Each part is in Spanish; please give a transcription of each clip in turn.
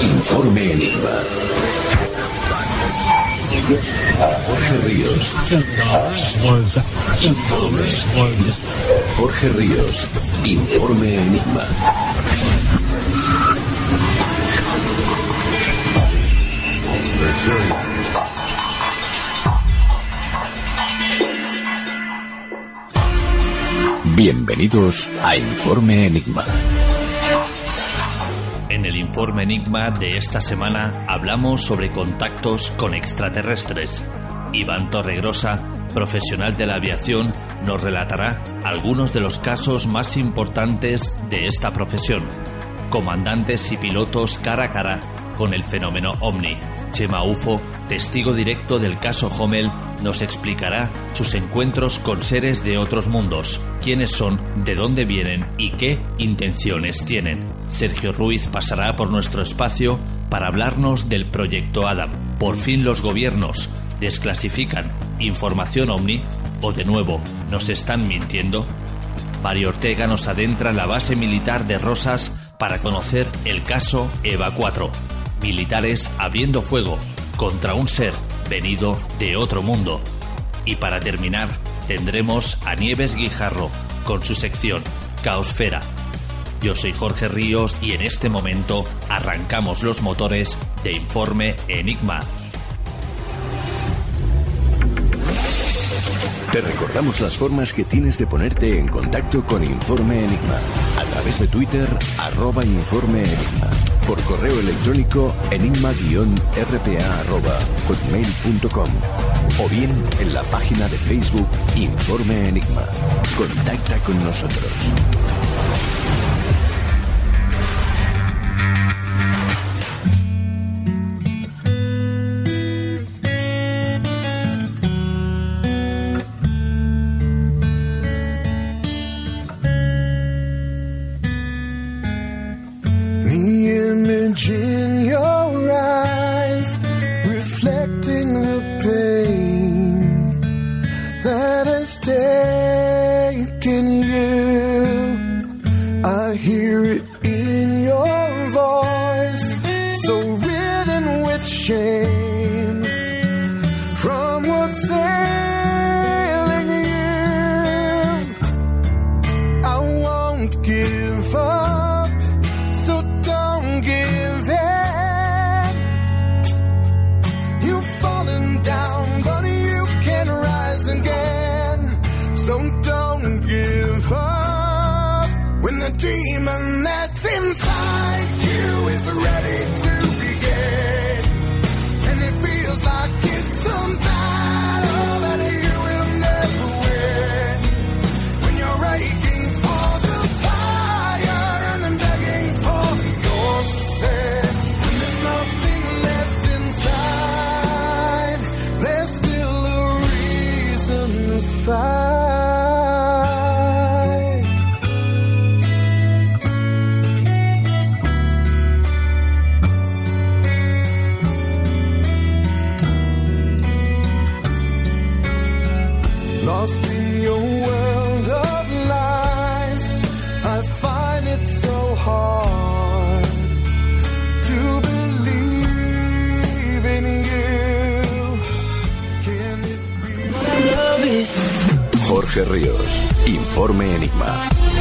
Informe Enigma. Jorge Ríos. Jorge Ríos. Informe Enigma. Bienvenidos a Informe Enigma. En el informe Enigma de esta semana hablamos sobre contactos con extraterrestres. Iván Torregrosa, profesional de la aviación, nos relatará algunos de los casos más importantes de esta profesión. Comandantes y pilotos cara a cara con el fenómeno OVNI. Chema Ufo, testigo directo del caso Hommel, nos explicará sus encuentros con seres de otros mundos, quiénes son, de dónde vienen y qué intenciones tienen. Sergio Ruiz pasará por nuestro espacio para hablarnos del proyecto Adam. Por fin los gobiernos desclasifican información OVNI o de nuevo nos están mintiendo. Mario Ortega nos adentra en la base militar de Rosas para conocer el caso EVA 4. Militares abriendo fuego contra un ser venido de otro mundo. Y para terminar, tendremos a Nieves Guijarro con su sección Caosfera. Yo soy Jorge Ríos y en este momento arrancamos los motores de Informe Enigma. Te recordamos las formas que tienes de ponerte en contacto con Informe Enigma. A través de Twitter, arroba Informe Enigma. Por correo electrónico, enigma-rpa arroba hotmail.com. O bien en la página de Facebook Informe Enigma. Contacta con nosotros. The pain that has taken you. So don't give up. When the demon that's inside you is ready to begin, and it feels like it's a battle that you will never win. When you're aching for the fire and begging for your sin. When there's nothing left inside, there's still a reason to fight. Your world of lies, I find it so hard to believe in you. Can it? Jorge Ríos. Informe Enigma.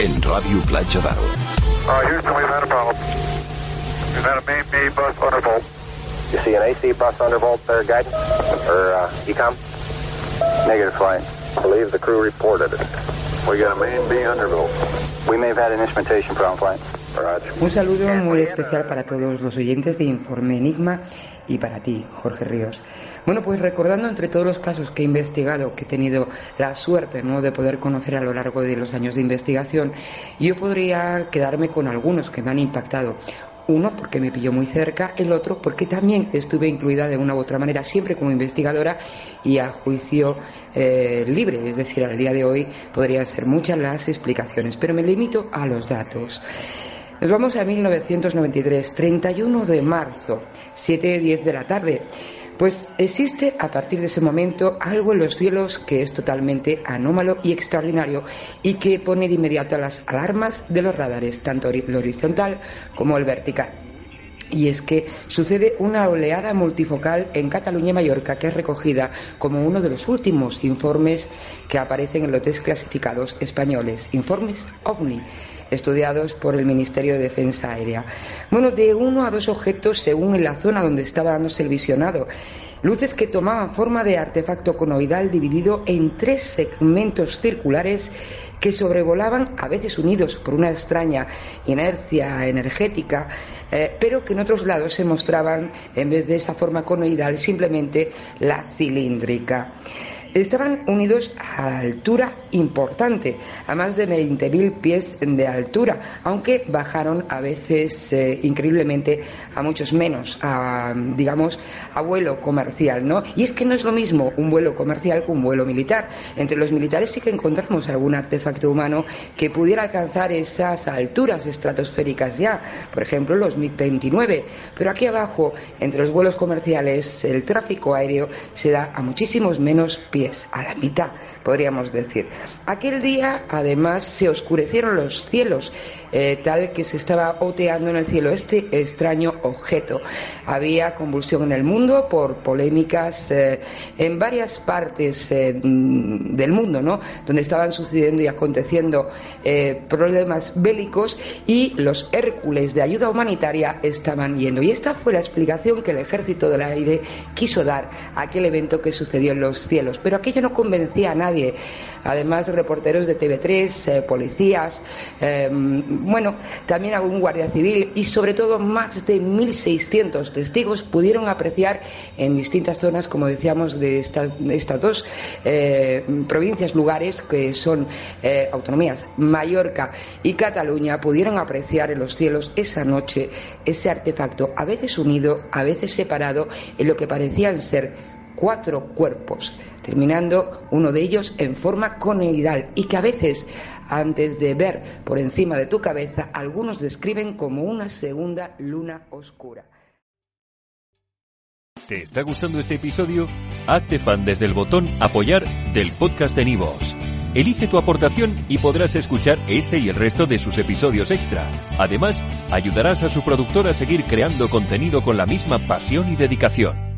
En Radio Playa Daro. Uh, Houston, we've had a problem. We've had a main B bus undervolt. You see an AC bus undervolt there, guidance? Or uh, ECOM? Negative flight. I believe the crew reported it. We got a main B undervolt. We We may have had an instrumentation problem, flight. Un saludo muy especial para todos los oyentes de Informe Enigma y para ti, Jorge Ríos. Bueno, pues recordando entre todos los casos que he investigado, que he tenido la suerte ¿no? de poder conocer a lo largo de los años de investigación, yo podría quedarme con algunos que me han impactado. Uno porque me pilló muy cerca, el otro porque también estuve incluida de una u otra manera, siempre como investigadora y a juicio eh, libre. Es decir, al día de hoy podrían ser muchas las explicaciones, pero me limito a los datos. Nos vamos a 1993, 31 de marzo, 7.10 de la tarde. Pues existe a partir de ese momento algo en los cielos que es totalmente anómalo y extraordinario y que pone de inmediato las alarmas de los radares, tanto el horizontal como el vertical. Y es que sucede una oleada multifocal en Cataluña y Mallorca que es recogida como uno de los últimos informes que aparecen en los desclasificados españoles, informes OVNI estudiados por el Ministerio de Defensa Aérea. Bueno, de uno a dos objetos según en la zona donde estaba dándose el visionado. Luces que tomaban forma de artefacto conoidal dividido en tres segmentos circulares que sobrevolaban, a veces unidos por una extraña inercia energética, eh, pero que en otros lados se mostraban, en vez de esa forma conoidal, simplemente la cilíndrica estaban unidos a altura importante, a más de 20.000 pies de altura, aunque bajaron a veces eh, increíblemente a muchos menos, a, digamos, a vuelo comercial, ¿no? Y es que no es lo mismo un vuelo comercial que un vuelo militar. Entre los militares sí que encontramos algún artefacto humano que pudiera alcanzar esas alturas estratosféricas ya, por ejemplo, los MiG-29, pero aquí abajo, entre los vuelos comerciales, el tráfico aéreo se da a muchísimos menos pies a la mitad, podríamos decir. Aquel día, además, se oscurecieron los cielos, eh, tal que se estaba oteando en el cielo este extraño objeto. Había convulsión en el mundo por polémicas eh, en varias partes eh, del mundo, ¿no? Donde estaban sucediendo y aconteciendo problemas bélicos y los Hércules de ayuda humanitaria estaban yendo. Y esta fue la explicación que el Ejército del Aire quiso dar a aquel evento que sucedió en los cielos aquello no convencía a nadie. Además, reporteros de TV3, eh, policías, em, bueno, también algún guardia civil y sobre todo más de 1.600 testigos pudieron apreciar en distintas zonas, como decíamos, de estas, dos eh, provincias, lugares que son eh, autonomías, Mallorca y Cataluña, pudieron apreciar en los cielos esa noche ese artefacto, a veces unido, a veces separado, en lo que parecían ser cuatro cuerpos, terminando uno de ellos en forma coneidal y que a veces, antes de ver por encima de tu cabeza, algunos describen como una segunda luna oscura. ¿Te está gustando este episodio? Hazte fan desde el botón apoyar del podcast de Nivos. Elige tu aportación y podrás escuchar este y el resto de sus episodios extra. Además, ayudarás a su productor a seguir creando contenido con la misma pasión y dedicación.